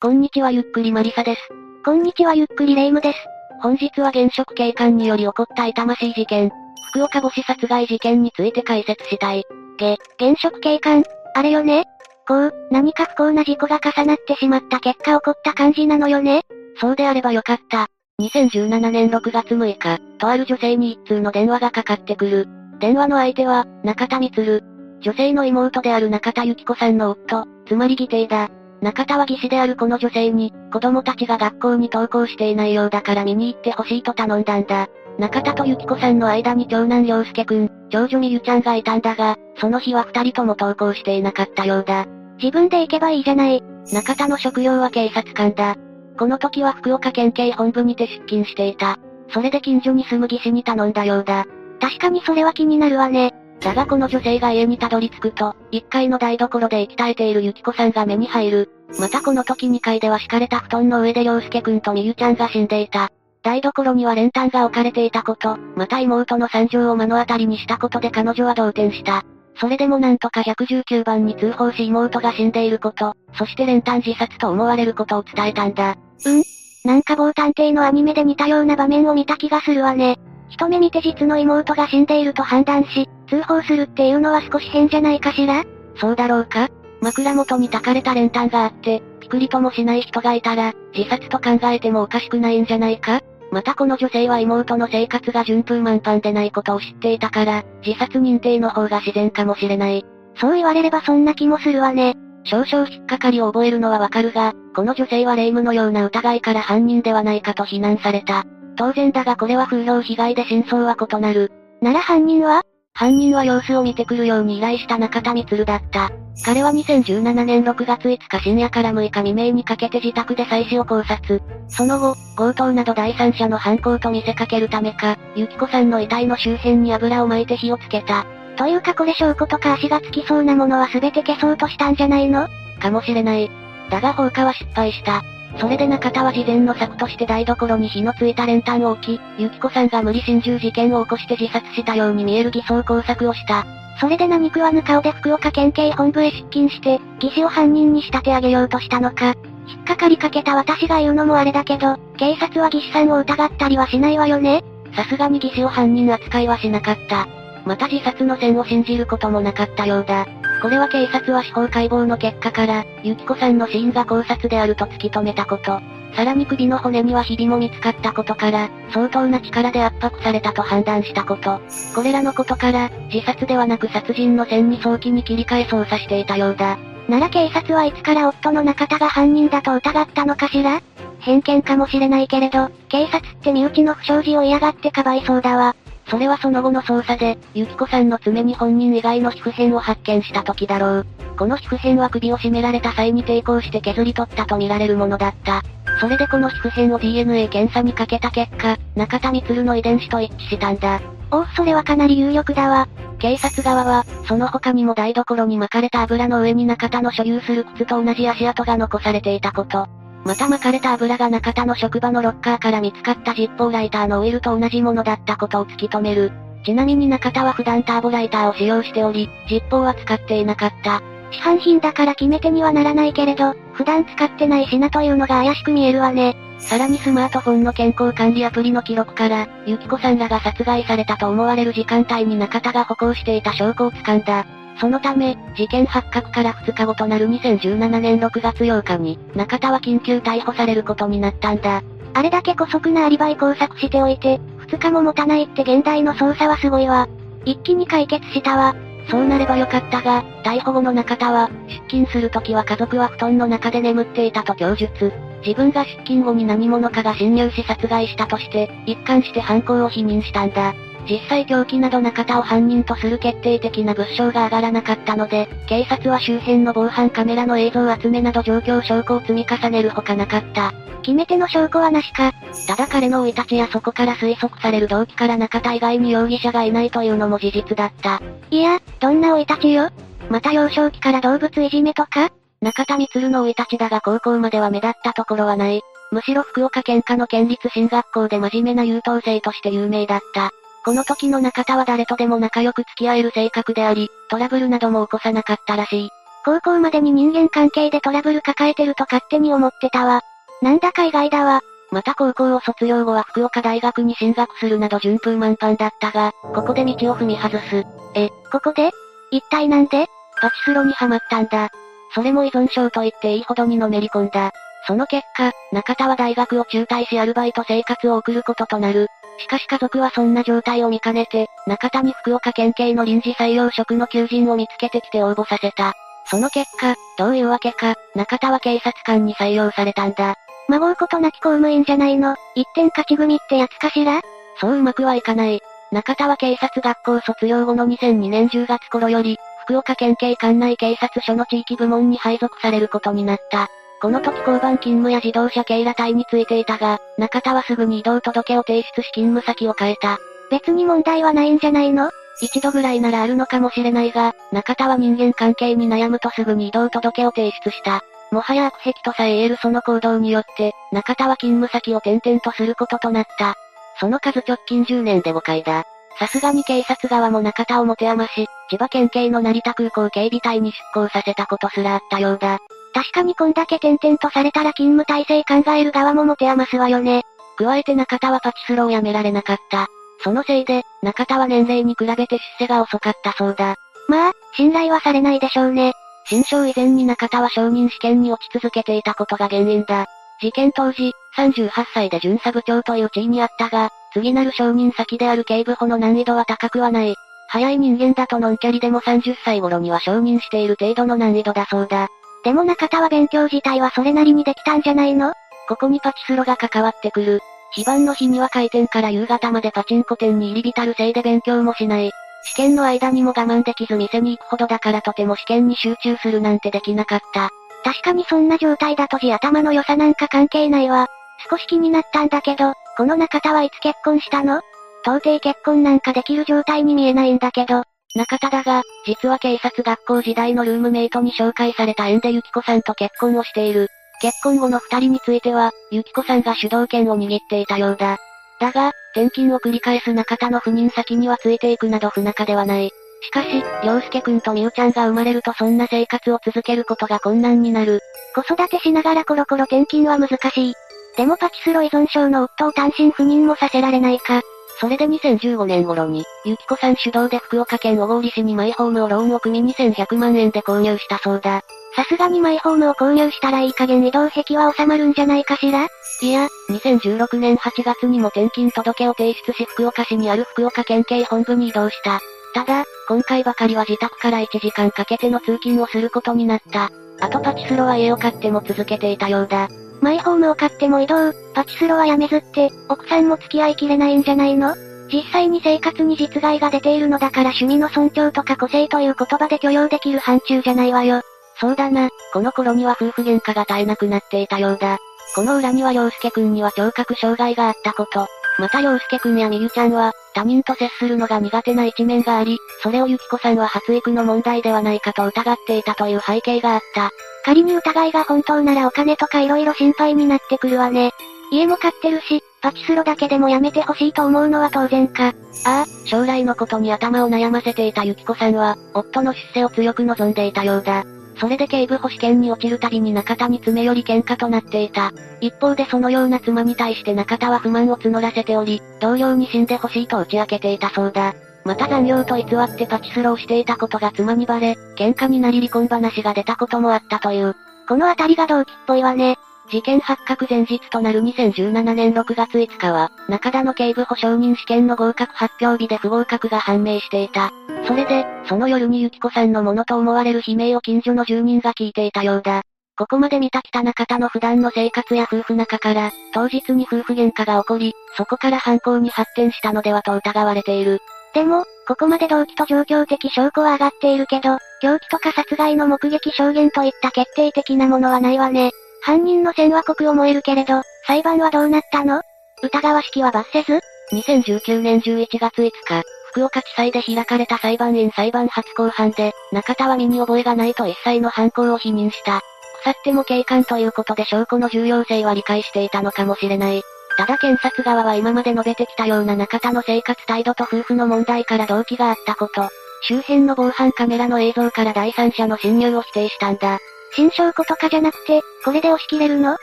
こんにちはゆっくりマリサです。こんにちはゆっくりレイムです。本日は現職警官により起こった痛ましい事件、福岡母子殺害事件について解説したい。げ、現職警官、あれよね？こう、何か不幸な事故が重なってしまった結果起こった感じなのよね？そうであればよかった。2017年6月6日、とある女性に一通の電話がかかってくる。電話の相手は、中田光。女性の妹である中田幸子さんの夫、つまり義弟だ。中田は義士であるこの女性に、子供たちが学校に登校していないようだから見に行ってほしいと頼んだんだ。中田と幸子さんの間に長男良介くん、長女美優ちゃんがいたんだが、その日は二人とも登校していなかったようだ。自分で行けばいいじゃない。中田の職業は警察官だ。この時は福岡県警本部にて出勤していた。それで近所に住む技師に頼んだようだ。確かにそれは気になるわね。だがこの女性が家にたどり着くと、1階の台所で息絶えているゆきこさんが目に入る。またこの時2階では敷かれた布団の上で良介くんとみゆちゃんが死んでいた。台所には練炭が置かれていたこと、また妹の惨状を目の当たりにしたことで彼女は動転した。それでもなんとか119番に通報し妹が死んでいること、そして練炭自殺と思われることを伝えたんだ。うんなんか某探偵のアニメで似たような場面を見た気がするわね。一目見て実の妹が死んでいると判断し、通報するっていうのは少し変じゃないかしら？そうだろうか？枕元に焚かれた練炭があって、ピクリともしない人がいたら、自殺と考えてもおかしくないんじゃないか？またこの女性は妹の生活が順風満帆でないことを知っていたから、自殺認定の方が自然かもしれない。そう言われればそんな気もするわね。少々引っかかりを覚えるのはわかるが、この女性は霊夢のような疑いから犯人ではないかと非難された。当然だがこれは風評被害で真相は異なる。なら犯人は？犯人は様子を見てくるように依頼した中田光だった。彼は2017年6月5日深夜から6日未明にかけて自宅で妻子を考察。その後、強盗など第三者の犯行と見せかけるためか、ゆきこさんの遺体の周辺に油を撒いて火をつけた。というかこれ証拠とか足がつきそうなものは全て消そうとしたんじゃないの？かもしれない。だが放火は失敗した。それで中田は事前の策として台所に火のついた練炭を置き、ゆきこさんが無理心中事件を起こして自殺したように見える偽装工作をした。それで何食わぬ顔で福岡県警本部へ出勤して、技師を犯人に仕立て上げようとしたのか。引っかかりかけた私が言うのもあれだけど、警察は技師さんを疑ったりはしないわよねさすがに技師を犯人扱いはしなかった。また自殺の線を信じることもなかったようだ。これは警察は司法解剖の結果から、ゆきこさんの死因が考察であると突き止めたこと。さらに首の骨にはひびも見つかったことから、相当な力で圧迫されたと判断したこと。これらのことから、自殺ではなく殺人の線に早期に切り替え捜査していたようだ。なら警察はいつから夫の中田が犯人だと疑ったのかしら？偏見かもしれないけれど、警察って身内の不祥事を嫌がってかばいそうだわ。それはその後の捜査で、ゆきこさんの爪に本人以外の皮膚片を発見した時だろう。この皮膚片は首を絞められた際に抵抗して削り取ったとみられるものだった。それでこの皮膚片を DNA 検査にかけた結果、中田光の遺伝子と一致したんだ。おお、それはかなり有力だわ。警察側は、その他にも台所に巻かれた油の上に中田の所有する靴と同じ足跡が残されていたこと。また巻かれた油が中田の職場のロッカーから見つかったジッポーライターのオイルと同じものだったことを突き止める。ちなみに中田は普段ターボライターを使用しており、ジッポーは使っていなかった。市販品だから決め手にはならないけれど、普段使ってない品というのが怪しく見えるわね。さらにスマートフォンの健康管理アプリの記録から、ゆきこさんらが殺害されたと思われる時間帯に中田が歩行していた証拠を掴んだ。そのため、事件発覚から2日後となる2017年6月8日に、中田は緊急逮捕されることになったんだ。あれだけ姑息なアリバイ工作しておいて、2日も持たないって現代の捜査はすごいわ。一気に解決したわ。そうなればよかったが、逮捕後の中田は、出勤するときは家族は布団の中で眠っていたと供述。自分が出勤後に何者かが侵入し殺害したとして、一貫して犯行を否認したんだ。実際凶器など中田を犯人とする決定的な物証が上がらなかったので、警察は周辺の防犯カメラの映像集めなど状況証拠を積み重ねるほかなかった。決め手の証拠はなしか。ただ彼の生い立ちやそこから推測される動機から中田以外に容疑者がいないというのも事実だった。いや、どんな生い立ちよ？また幼少期から動物いじめとか？中田光の生い立ちだが高校までは目立ったところはない。むしろ福岡県下の県立進学校で真面目な優等生として有名だった。この時の中田は誰とでも仲良く付き合える性格であり、トラブルなども起こさなかったらしい。高校までに人間関係でトラブル抱えてると勝手に思ってたわ。なんだか意外だわ。また高校を卒業後は福岡大学に進学するなど順風満帆だったが、ここで道を踏み外す。え、ここで？一体なんで？パチスロにはまったんだ。それも依存症と言っていいほどにのめり込んだ。その結果、中田は大学を中退しアルバイト生活を送ることとなる。しかし家族はそんな状態を見かねて、中田に福岡県警の臨時採用職の求人を見つけてきて応募させた。その結果、どういうわけか、中田は警察官に採用されたんだ。まごうことなき公務員じゃないの、一点勝ち組ってやつかしら？そううまくはいかない。中田は警察学校卒業後の2002年10月頃より、福岡県警管内警察署の地域部門に配属されることになった。この時交番勤務や自動車警ら隊についていたが、中田はすぐに移動届を提出し勤務先を変えた。別に問題はないんじゃないの？一度ぐらいならあるのかもしれないが、中田は人間関係に悩むとすぐに移動届を提出した。もはや悪癖とさえ言えるその行動によって、中田は勤務先を転々とすることとなった。その数直近10年で5回だ。さすがに警察側も中田を持て余し、千葉県警の成田空港警備隊に出向させたことすらあったようだ。確かにこんだけ転々とされたら勤務体制考える側も持て余すわよね。加えて中田はパチスロをやめられなかった。そのせいで、中田は年齢に比べて出世が遅かったそうだ。まあ、信頼はされないでしょうね。新章以前に中田は承認試験に落ち続けていたことが原因だ。事件当時、38歳で巡査部長という地位にあったが、次なる承認先である警部補の難易度は高くはない。早い人間だとノンキャリでも30歳頃には承認している程度の難易度だそうだ。でも中田は勉強自体はそれなりにできたんじゃないの？ここにパチスロが関わってくる。非番の日には開店から夕方までパチンコ店に入り浸るせいで勉強もしない。試験の間にも我慢できず店に行くほどだからとても試験に集中するなんてできなかった。確かにそんな状態だと地頭の良さなんか関係ないわ。少し気になったんだけど、この中田はいつ結婚したの？到底結婚なんかできる状態に見えないんだけど。中田だが、実は警察学校時代のルームメイトに紹介された縁でゆきこさんと結婚をしている。結婚後の二人については、ゆきこさんが主導権を握っていたようだ。だが、転勤を繰り返す中田の赴任先にはついていくなど不仲ではない。しかし、良介くんとみゆちゃんが生まれるとそんな生活を続けることが困難になる。子育てしながらコロコロ転勤は難しい。でもパチスロ依存症の夫を単身赴任もさせられないか。それで2015年頃に、ゆきこさん主導で福岡県小郡市にマイホームをローンを組み2100万円で購入したそうだ。さすがにマイホームを購入したらいい加減移動壁は収まるんじゃないかしら？いや、2016年8月にも転勤届を提出し福岡市にある福岡県警本部に移動した。ただ、今回ばかりは自宅から1時間かけての通勤をすることになった。あとパチスロは家を買っても続けていたようだ。マイホームを買っても移動、パチスロはやめずって、奥さんも付き合いきれないんじゃないの？実際に生活に実害が出ているのだから趣味の尊重とか個性という言葉で許容できる範疇じゃないわよ。そうだな、この頃には夫婦喧嘩が絶えなくなっていたようだ。この裏には洋介くんには聴覚障害があったこと。また洋介くんやみゆちゃんは、他人と接するのが苦手な一面があり、それをゆきこさんは発育の問題ではないかと疑っていたという背景があった。仮に疑いが本当ならお金とか色々心配になってくるわね。家も買ってるし、パチスロだけでもやめてほしいと思うのは当然か。ああ、将来のことに頭を悩ませていたゆきこさんは、夫の出世を強く望んでいたようだ。それで警部補試験に落ちるたびに中田に詰め寄り喧嘩となっていた。一方でそのような妻に対して中田は不満を募らせており、同僚に死んでほしいと打ち明けていたそうだ。また残業と偽ってパチスロをしていたことが妻にバレ、喧嘩になり離婚話が出たこともあったという。このあたりが動機っぽいわね。事件発覚前日となる2017年6月5日は、中田の警部補承認試験の合格発表日で不合格が判明していた。それで、その夜にゆきこさんのものと思われる悲鳴を近所の住人が聞いていたようだ。ここまで見た北中田の普段の生活や夫婦仲から、当日に夫婦喧嘩が起こり、そこから犯行に発展したのではと疑われている。でも、ここまで動機と状況的証拠は上がっているけど、凶器とか殺害の目撃証言といった決定的なものはないわね。犯人の線は濃く思えるけれど、裁判はどうなったの？疑わしきは罰せず ?2019 年11月5日、福岡地裁で開かれた裁判員裁判初公判で、中田は身に覚えがないと一切の犯行を否認した。腐っても警官ということで証拠の重要性は理解していたのかもしれない。ただ検察側は今まで述べてきたような中田の生活態度と夫婦の問題から動機があったこと、周辺の防犯カメラの映像から第三者の侵入を否定したんだ。新証拠とかじゃなくて、これで押し切れるの？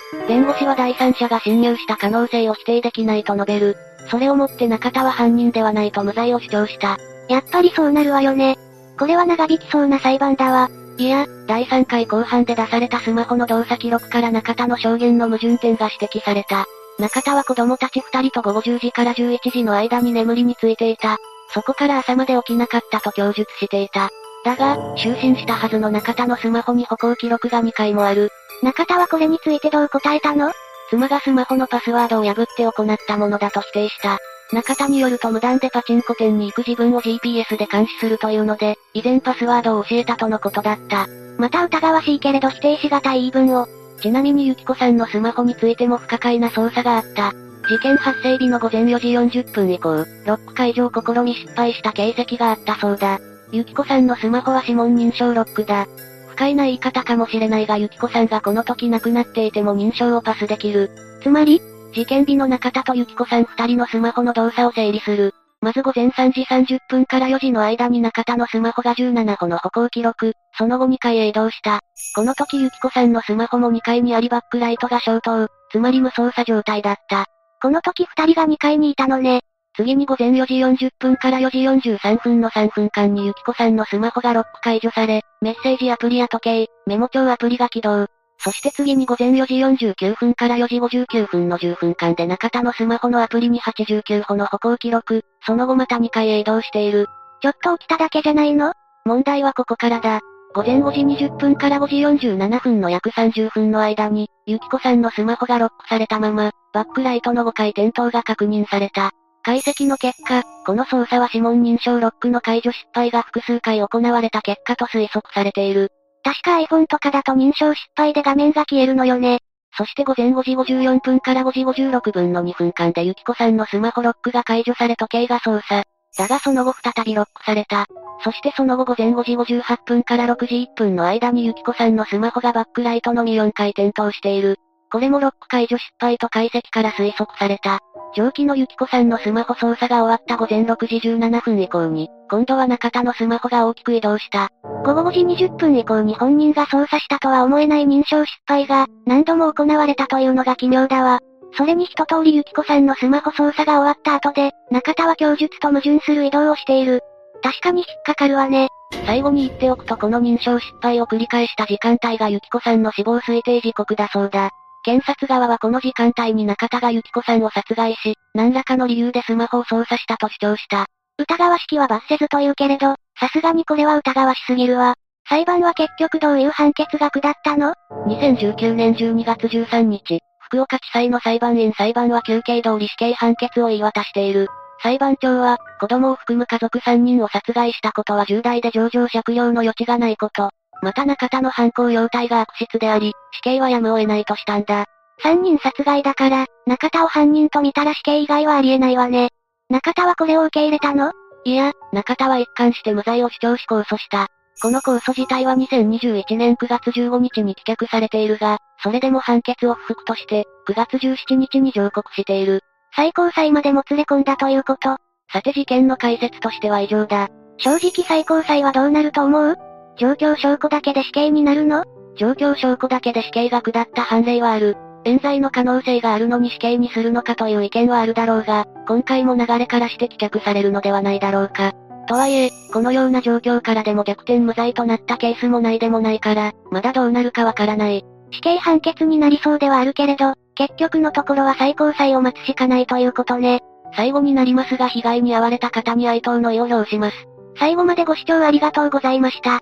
弁護士は第三者が侵入した可能性を否定できないと述べる。それをもって中田は犯人ではないと無罪を主張した。やっぱりそうなるわよね。これは長引きそうな裁判だわ。いや、第3回後半で出されたスマホの動作記録から中田の証言の矛盾点が指摘された。中田は子供たち2人と午後10時から11時の間に眠りについていた。そこから朝まで起きなかったと供述していた。だが、就寝したはずの中田のスマホに歩行記録が2回もある。中田はこれについてどう答えたの？妻がスマホのパスワードを破って行ったものだと否定した。中田によると無断でパチンコ店に行く自分を GPS で監視するというので、以前パスワードを教えたとのことだった。また疑わしいけれど否定しがたい言い分を。ちなみにゆきこさんのスマホについても不可解な捜査があった。事件発生日の午前4時40分以降、ロック解除を試み失敗した形跡があったそうだ。ゆきこさんのスマホは指紋認証ロックだ。不快な言い方かもしれないがゆきこさんがこの時亡くなっていても認証をパスできる。つまり事件日の中田とゆきこさん二人のスマホの動作を整理する。まず午前3時30分から4時の間に中田のスマホが17歩の歩行記録、その後2階へ移動した。この時ゆきこさんのスマホも2階にありバックライトが消灯、つまり無操作状態だった。この時二人が2階にいたのね。次に午前4時40分から4時43分の3分間にゆきこさんのスマホがロック解除され、メッセージアプリや時計、メモ帳アプリが起動。そして次に午前4時49分から4時59分の10分間で中田のスマホのアプリに89歩の歩行記録、その後また2回へ移動している。ちょっと起きただけじゃないの？問題はここからだ。午前5時20分から5時47分の約30分の間に、ゆきこさんのスマホがロックされたまま、バックライトの5回点灯が確認された。解析の結果、この操作は指紋認証ロックの解除失敗が複数回行われた結果と推測されている。確か iPhone とかだと認証失敗で画面が消えるのよね。そして午前5時54分から5時56分の2分間でゆきこさんのスマホロックが解除され時計が操作。だがその後再びロックされた。そしてその後午前5時58分から6時1分の間にゆきこさんのスマホがバックライトのみ4回点灯している。これもロック解除失敗と解析から推測された。上記のゆきこさんのスマホ操作が終わった午前6時17分以降に、今度は中田のスマホが大きく移動した。午後5時20分以降に本人が操作したとは思えない認証失敗が、何度も行われたというのが奇妙だわ。それに一通りゆきこさんのスマホ操作が終わった後で、中田は供述と矛盾する移動をしている。確かに引っかかるわね。最後に言っておくとこの認証失敗を繰り返した時間帯がゆきこさんの死亡推定時刻だそうだ。検察側はこの時間帯に中田がゆきこさんを殺害し、何らかの理由でスマホを操作したと主張した。疑わしきは罰せずと言うけれど、さすがにこれは疑わしすぎるわ。裁判は結局どういう判決が下ったの ?2019 年12月13日、福岡地裁の裁判員裁判は休憩通り死刑判決を言い渡している。裁判長は、子供を含む家族3人を殺害したことは重大で上場借用の余地がないこと。また中田の犯行様態が悪質であり、死刑はやむを得ないとしたんだ。三人殺害だから、中田を犯人と見たら死刑以外はありえないわね。中田はこれを受け入れたの？いや、中田は一貫して無罪を主張し控訴した。この控訴自体は2021年9月15日に棄却されているが、それでも判決を不服として、9月17日に上告している。最高裁までも連れ込んだということさて事件の解説としては以上だ。正直最高裁はどうなると思う状況証拠だけで死刑になるの？状況証拠だけで死刑が下った判例はある。冤罪の可能性があるのに死刑にするのかという意見はあるだろうが、今回も流れからして棄却されるのではないだろうか。とはいえ、このような状況からでも逆転無罪となったケースもないでもないから、まだどうなるかわからない。死刑判決になりそうではあるけれど、結局のところは最高裁を待つしかないということね。最後になりますが被害に遭われた方に哀悼の意を表します。最後までご視聴ありがとうございました。